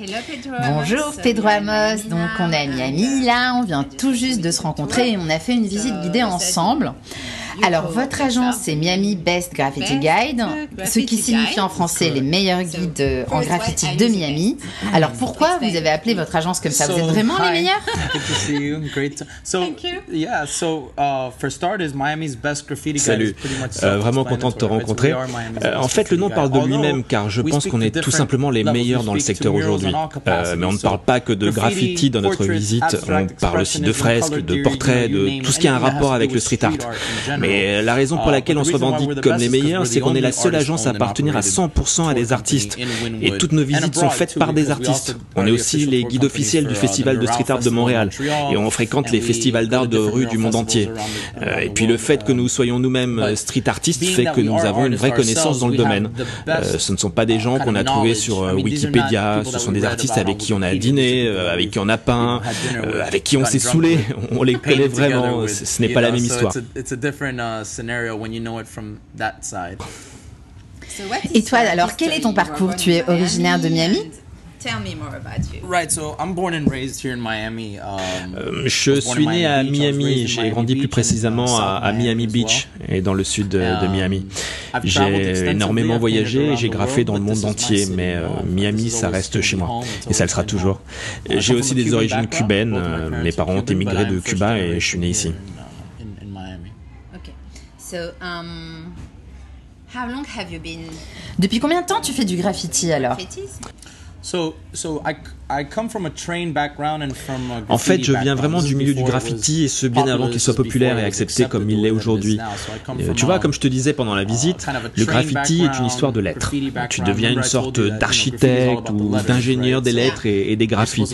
Bonjour Pedro Amos, donc on est à Miami là, on vient tout juste de se rencontrer et on a fait une visite guidée ensemble. Alors, votre agence, c'est Miami Best Graffiti Guide, ce qui signifie en français les meilleurs guides en graffiti de Miami. Alors, pourquoi vous avez appelé votre agence comme ça? Vous êtes vraiment les meilleurs? Salut, euh, vraiment content de te rencontrer. Euh, en fait, le nom parle de lui-même car je pense qu'on est tout simplement les meilleurs dans le secteur aujourd'hui. Euh, mais on ne parle pas que de graffiti dans notre visite, on parle aussi de fresques, de portraits, de tout ce qui a un rapport avec le street art. Mais la raison pour laquelle on se revendique comme les meilleurs, c'est qu'on est la seule agence à appartenir à 100% à des artistes. Et toutes nos visites sont faites par des artistes. On est aussi les guides officiels du Festival de Street Art de Montréal. Et on fréquente les festivals d'art de rue du monde entier. Euh, et puis le fait que nous soyons nous-mêmes euh, street artistes fait que nous avons une vraie connaissance dans le domaine. Euh, ce ne sont pas des gens qu'on a trouvés sur Wikipédia, ce sont des artistes avec qui on a dîné, avec qui on a peint, avec qui on s'est saoulé. On les connaît vraiment. Ce n'est pas la même histoire. Et toi, alors, quel est ton parcours? Tu es originaire de Miami? Je suis né à Miami. J'ai grandi plus précisément à, Miami Beach et dans le sud de, um, Miami. J'ai énormément voyagé et j'ai graffé dans le monde entier, mais euh, Miami, ça reste chez moi et ça le sera toujours. J'ai aussi des origines cubaines. Euh, mes parents ont émigré de Cuba et je suis né ici. Um, Depuis combien de temps tu fais du graffiti alors? En fait, je viens vraiment du milieu du graffiti et ce bien avant qu'il soit populaire et accepté comme il l'est aujourd'hui. Tu vois, comme je te disais pendant la uh, visite, le graffiti est une histoire de lettres. Tu deviens une sorte d'architecte ou d'ingénieur des lettres et, et des graphies.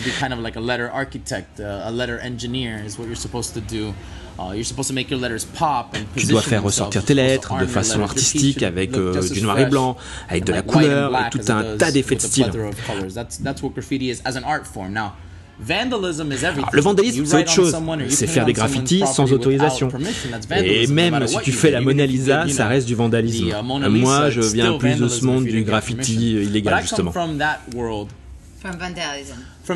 Uh, tu dois faire ressortir tes lettres de façon artistique avec euh, du noir et blanc, avec de la couleur et tout un tas d'effets de style. Le vandalisme, c'est autre chose. C'est faire des graffitis sans autorisation. Et même si tu fais la Mona Lisa, ça reste du vandalisme. Uh, Moi, je viens plus de ce monde du graffiti illégal, justement. From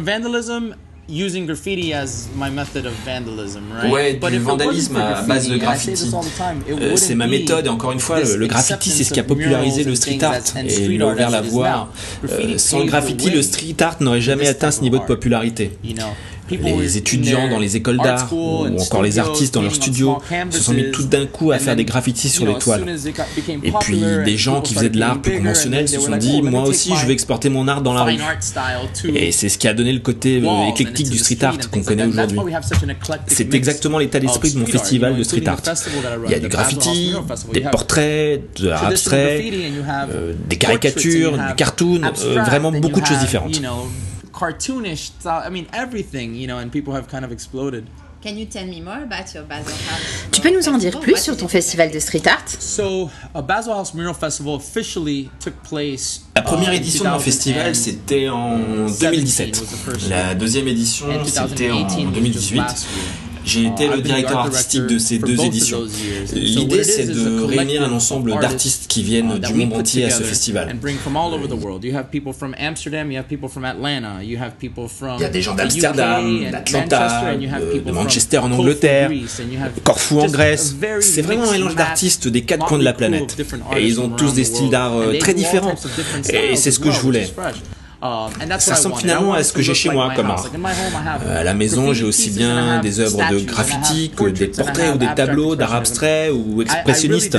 vandalism using graffiti as my method of vandalism, right? Ouais, du vandalisme à base de graffiti. Euh, c'est ma méthode et encore une fois, le, graffiti c'est ce qui a popularisé le street art et il a ouvert la voie. Euh, sans le graffiti, le street art n'aurait jamais atteint ce niveau de popularité les étudiants dans les écoles d'art ou encore les artistes dans leurs studios se sont mis tout d'un coup à faire des graffitis sur les toiles. Et puis des gens qui faisaient de l'art plus conventionnel se sont dit moi aussi je veux exporter mon art dans la rue. Et c'est ce qui a donné le côté euh, éclectique du street art qu'on connaît aujourd'hui. C'est exactement l'état d'esprit de mon festival de street art. Il y a du graffiti, des portraits, de l'art abstrait, euh, des caricatures, du cartoon, euh, vraiment beaucoup de choses différentes cartoonish I mean everything, you know, and people have kind of exploded. Can you tell me more about your Basel House? Tu peux nous en dire plus sur ton festival de street art? So, a Basel House Mural Festival officially took place. La première édition de mon festival, c'était en 2017. La deuxième édition, c'était en 2018. J'ai été le directeur artistique de ces deux éditions. L'idée, c'est de réunir un ensemble d'artistes qui viennent du monde entier à ce festival. Il y a des gens d'Amsterdam, d'Atlanta, de, Manchester en Angleterre, Corfou en Grèce. C'est vraiment un mélange d'artistes des quatre coins de la planète. Et ils ont tous des styles d'art euh, très différents. Et c'est ce que je voulais. Um, ça ressemble finalement à ce que j'ai chez moi comme art. Euh, à la maison, j'ai aussi bien des œuvres de graffiti que des portraits ou des tableaux d'art abstrait ou expressionniste.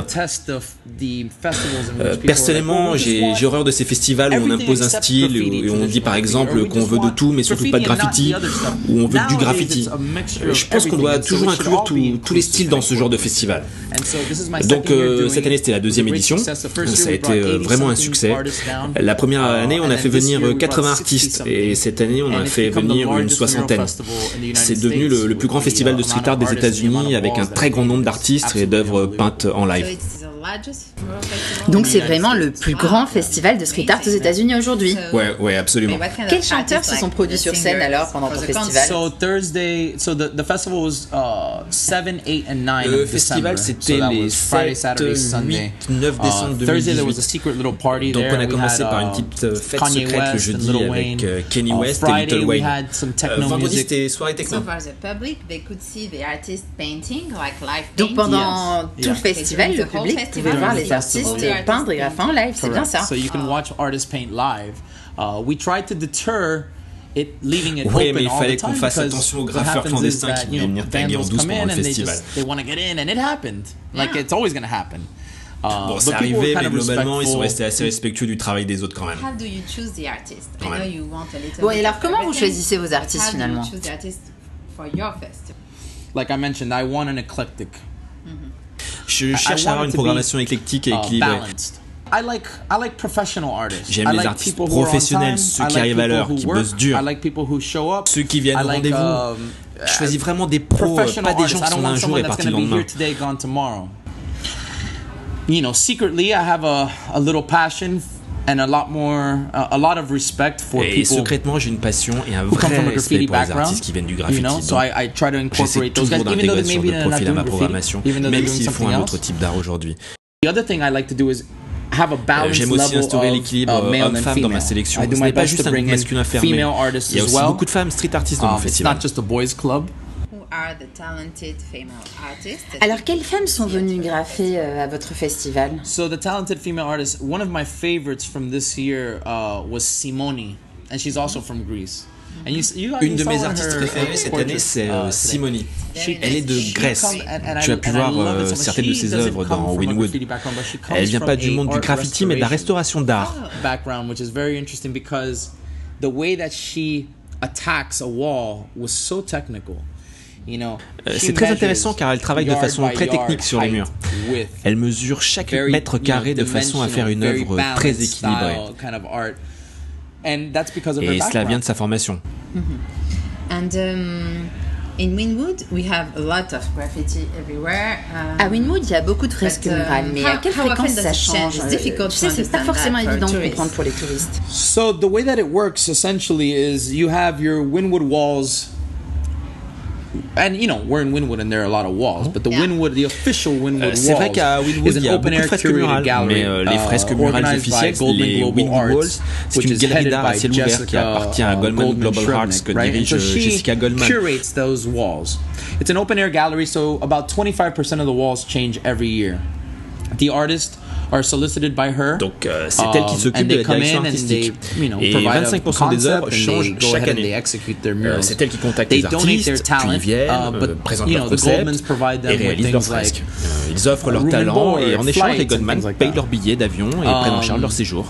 Euh, personnellement, j'ai horreur de ces festivals où on impose un style et on dit par exemple qu'on veut de tout mais surtout pas de graffiti ou on veut du graffiti. Euh, je pense qu'on doit toujours inclure tous les styles dans ce genre de festival. Donc cette année c'était la deuxième édition. Ça a été vraiment un succès. La première année on a fait venir 80 artistes et cette année on a fait venir une soixantaine. C'est devenu le, plus grand festival de street art des États-Unis avec un très grand nombre d'artistes et d'œuvres peintes en live. Donc c'est vraiment le plus grand festival de street art aux États-Unis aujourd'hui. Ouais, ouais, absolument. Quels chanteurs se sont produits sur scène alors pendant ton festival? So Thursday, so the, the festival was uh, 7, 8 and 9 Le of festival December. c'était les was Friday, 7, Saturday, 8, Sunday. 9 Uh, décembre Thursday there was 2018. a secret little party Donc on a commencé par une uh, petite euh, fête secrète le jeudi avec euh, Kenny West et Friday Little we Wayne. had some Euh, techno vendredi c'était soirée techno. So for the public, they could see the artist painting, like live Donc pendant tout le festival, le public pouvait voir les artistes peindre et graffer en live, c'est bien ça. So you can watch artists paint live. Uh, we tried to deter it, leaving it Ouais, open mais il all fallait the qu'on time fasse because attention aux what graffeurs happens is clandestins that, qui know, venir taguer en douce come pendant in le and they festival. just they want to get in, and it happened. Like Yeah. it's always going to happen. Uh, Bon, c'est arrivé, mais globalement, ils sont restés assez respectueux du travail des autres quand même. How do you choose the artist? I know you want a little Bon, et bit alors, of comment vous everything, choisissez vos artistes, how do you finalement? choose the artist for your festival? Like I mentioned, I want an eclectic, Je cherche à avoir une programmation éclectique et uh, équilibrée. I like I like professional artists. J'aime I les like artistes professionnels, ceux qui like arrivent à l'heure, qui work. bossent dur. I like people who show up. Ceux qui viennent I au rendez-vous. um, Je choisis vraiment des pros, pas des gens qui sont don't là un want jour someone et that's partis le to be here lendemain. today, gone tomorrow. You know, secretly, I have a, a little passion and a lot more, a, a lot of respect for Et people secrètement, j'ai une passion et un vrai respect graffiti pour les artistes qui viennent du You graffiti. know, so Donc, I, I try to J'essaie incorporate those guys, even though d'intégrer they ce may genre be de not doing ma graffiti, programmation, even though they're même doing s'ils font un autre type d'art aujourd'hui. The other thing I like to do is have a balanced J'aime aussi instaurer of l'équilibre uh, homme-femme dans ma sélection. Ce my n'est pas best juste to un masculin fermé. female artists Il y a as aussi well. beaucoup de femmes street artistes dans mon Um, it's festival. not just a boys club. Are the talented female artists? Alors quelles femmes sont venues graffer euh, à votre festival? So the talented female artist, one of my favorites from this year uh, was Simone, and she's also from Greece. And you, you, Une you de saw mes artistes préférées cette année, c'est uh. Simone. Elle est de Grèce. Tu as pu voir euh, certaines de ses œuvres dans Winwood. Elle vient pas du monde du graffiti, mais de la restauration d'art. background, which is very interesting because the way that she attacks a wall was so technical. C'est très intéressant car elle travaille de façon très technique sur les murs. Elle mesure chaque mètre you know, carré de façon à faire une œuvre very très équilibrée. Et cela vient de sa formation. And um, in Winwood, we have a lot of graffiti everywhere. Um, À Winwood, il y a beaucoup de fresques But, um, murales, mais à quelle fréquence ça change? Euh, Tu sais, c'est pas forcément évident de comprendre pour les touristes. So the way that it works essentially is you have your Winwood walls. And you know we're in Winwood and there are a lot of walls, but the Yeah. Winwood, the official Winwood C'est vrai walls, qu'à Winwood, is an open air curated murales, gallery, mais euh, les uh, fresques murales organized by officielles, Goldman les Global Winwood Arts, Walls, c'est which une is galerie headed d'art à by ciel ouvert qui Jessica, appartient à uh, Goldman Goldman Global Arts que right? Dirige so euh, she Jessica Goldman. curates those walls. It's an open air gallery, so about 25% of the walls change every year. The artists are solicited by her. Donc euh, c'est elle qui Um, s'occupe and de la direction artistique. they, you know, Et provide a 25% des œuvres concept changent chaque année. Euh, c'est elle qui contacte They les artistes, puis talent, ils viennent, uh, but, présentent you leurs know, Goldmans provide et them with réalisent leurs things like fresques. Euh, Ils offrent leur talent et en échange, les Goldman like payent leurs billets d'avion et prennent en charge Um, leur séjour.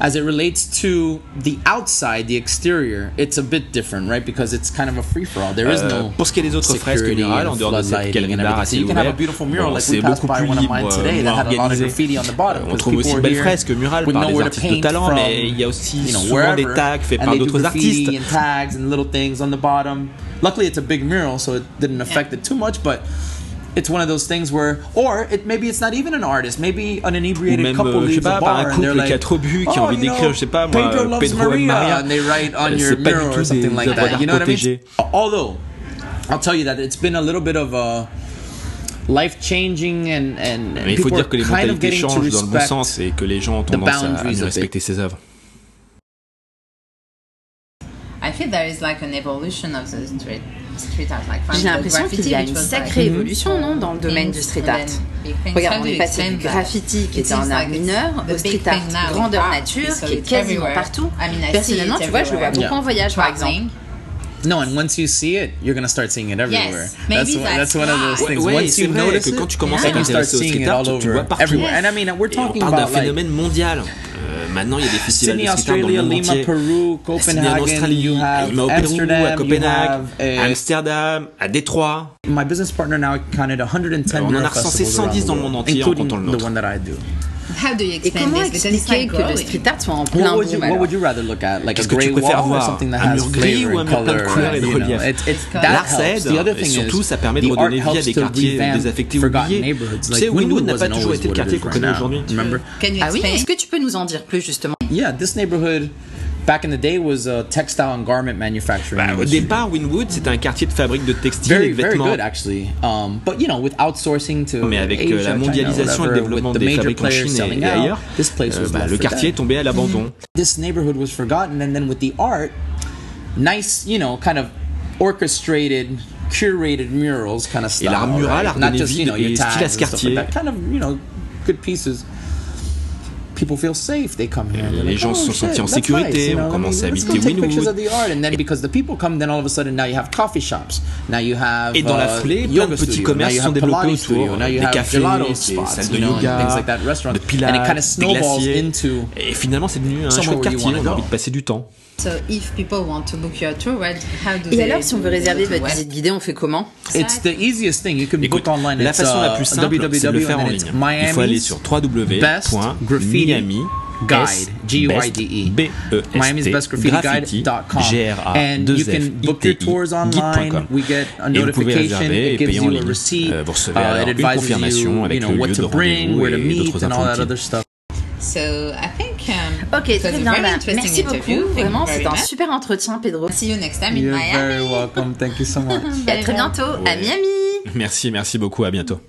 As it relates to the outside, the exterior, it's a bit different, right? Because it's kind of a free for all. There is Euh, no pour ce qui est des autres fresques security murales, and en dehors de cette floodlighting galerie and d'art everything. assez So you can have a ouverte, beautiful mural bon, like c'est we passed beaucoup by plus one of libre, mine today euh, that had a lot of organisé. graffiti on the bottom. On because trouve aussi people de are belles here fresques murales with par des nowhere to artistes de paint talent, from, mais il y a aussi you know, souvent des wherever, tags faits and par they do d'autres graffiti artistes. and tags and little things on the bottom. Luckily, it's a big mural, so it didn't affect it too much, but. It's one of those things where, or it maybe it's not even an artist. Maybe an inebriated même, couple euh, leaves pas, a bar un and they're couple qui a like, trop bu, qui a "Oh, envie you d'écrire, know, je sais pas moi, Pedro loves Pedro et Maria, Maria. and they write on your c'est pas du mural tout or something des like œuvres that. You know what I mean? Although, I'll tell you that it's been a little bit of a life changing and and Mais il faut people dire que les are kind of mentalités getting to changent dans le bon respect sens et que les gens ont tendance à- à boundaries mieux of it. respecter ses œuvres. I feel there is like an evolution of the street street art. Like from J'ai the l'impression qu'il y a une sacrée like évolution, non, dans le domaine du things street art. Regarde, on est passé du that? graffiti qui It était en seems art mineur the au street art grandeur nature so qui est quasiment everywhere. partout. I mean, I see Personnellement, tu vois, je le vois beaucoup en voyage, par exemple. No, and once you see it, you're gonna start seeing it everywhere. maybe that's one- that's that's one of those things. Ouais, once c'est you notice que it, quand tu commences à t'intéresser au street art, tu vois partout. everywhere. And I mean, we're Et on talking parle d'un about like phénomène mondial. Euh, maintenant, il y a des festivals Sydney, de street art dans le Australia, monde Lima, entier. Peru, Sydney en Copenhagen. Australie, You have Lima au Pérou, à Amsterdam. You Copenhague, have à uh, Amsterdam, à Détroit. my business partner now counted 110 On en a recensé festivals around 110 the dans le world, monde entier en comptant le the nôtre. one that I do. How do you Et explain comment this? Expliquer que le street art soit en plein What would, boom you, what would you rather look at? Like a Qu'est-ce que gray tu préfères wall or voir? something that Un has mur gris ou un mur plein de color? couleurs et de relief L'art that ça helps. aide, The other et thing surtout, is, ça permet de the art redonner vie à helps des to quartiers désaffectés oubliés. neighborhoods. Tu sais, Wynwood n'a pas toujours été le quartier qu'on connaît aujourd'hui. Remember? Can you Ah oui, explain? est-ce que tu peux nous en dire plus justement? Yeah, this neighborhood back in the day was a textile and garment manufacturing. Bah, au départ, Wynwood, c'était un quartier de fabrique de textiles et very de very vêtements. good actually. Um, but you know, with outsourcing to Mais avec euh, Asia, la China, mondialisation et le whatever, développement des fabriques en Chine et, et ailleurs, this place euh, was bah, le quartier est tombé à l'abandon. This neighborhood was forgotten, and then with the art, nice, you know, kind of orchestrated. Curated murals, kind of Et style. l'art mural right? Redonné just vie you know et style à ce quartier. Kind of you know good pieces. People feel safe. They come here. les like, gens oh, se sont shit, sentis en sécurité, nice, you know, ont commencé à habiter take pictures Wynwood. of the art, and then because the people come, then all of a sudden now you have coffee shops. Now you have Et dans la uh, foulée, plein de petits commerces sont développés autour, des cafés, des salles de yoga, things like that, restaurants, de pilates, and it kind of des snowballs glaciers. into. Et finalement, c'est devenu un chouette quartier. On a envie de passer du temps. So if people want to book your tour, what, how do Et they alors si on veut réserver the votre visite guidée, on fait comment? It's the easiest thing. You can Écoute, book online. la It's, façon la uh, plus simple, c'est de le faire en www, and ligne. then it's Il faut aller Miami's sur Best Graffiti www.miami Guide, G-U-I-D-E. Miami's Best Graffiti Guide.com. And you can book your tours online. We get a Et vous pouvez notification. It gives you a ligne. receipt. Euh, vous recevez Uh, alors it une advises confirmation you, avec you know, le what lieu to de bring, rendez-vous where to et meet, d'autres and all that infos other stuff. So I think um, Ok, très bien. bah, interesting merci interview. beaucoup. Vraiment, c'était un super entretien, Pedro. See you next time in You're Miami. very welcome. Thank you so much. À très bientôt à Miami. Merci, merci beaucoup. À bientôt.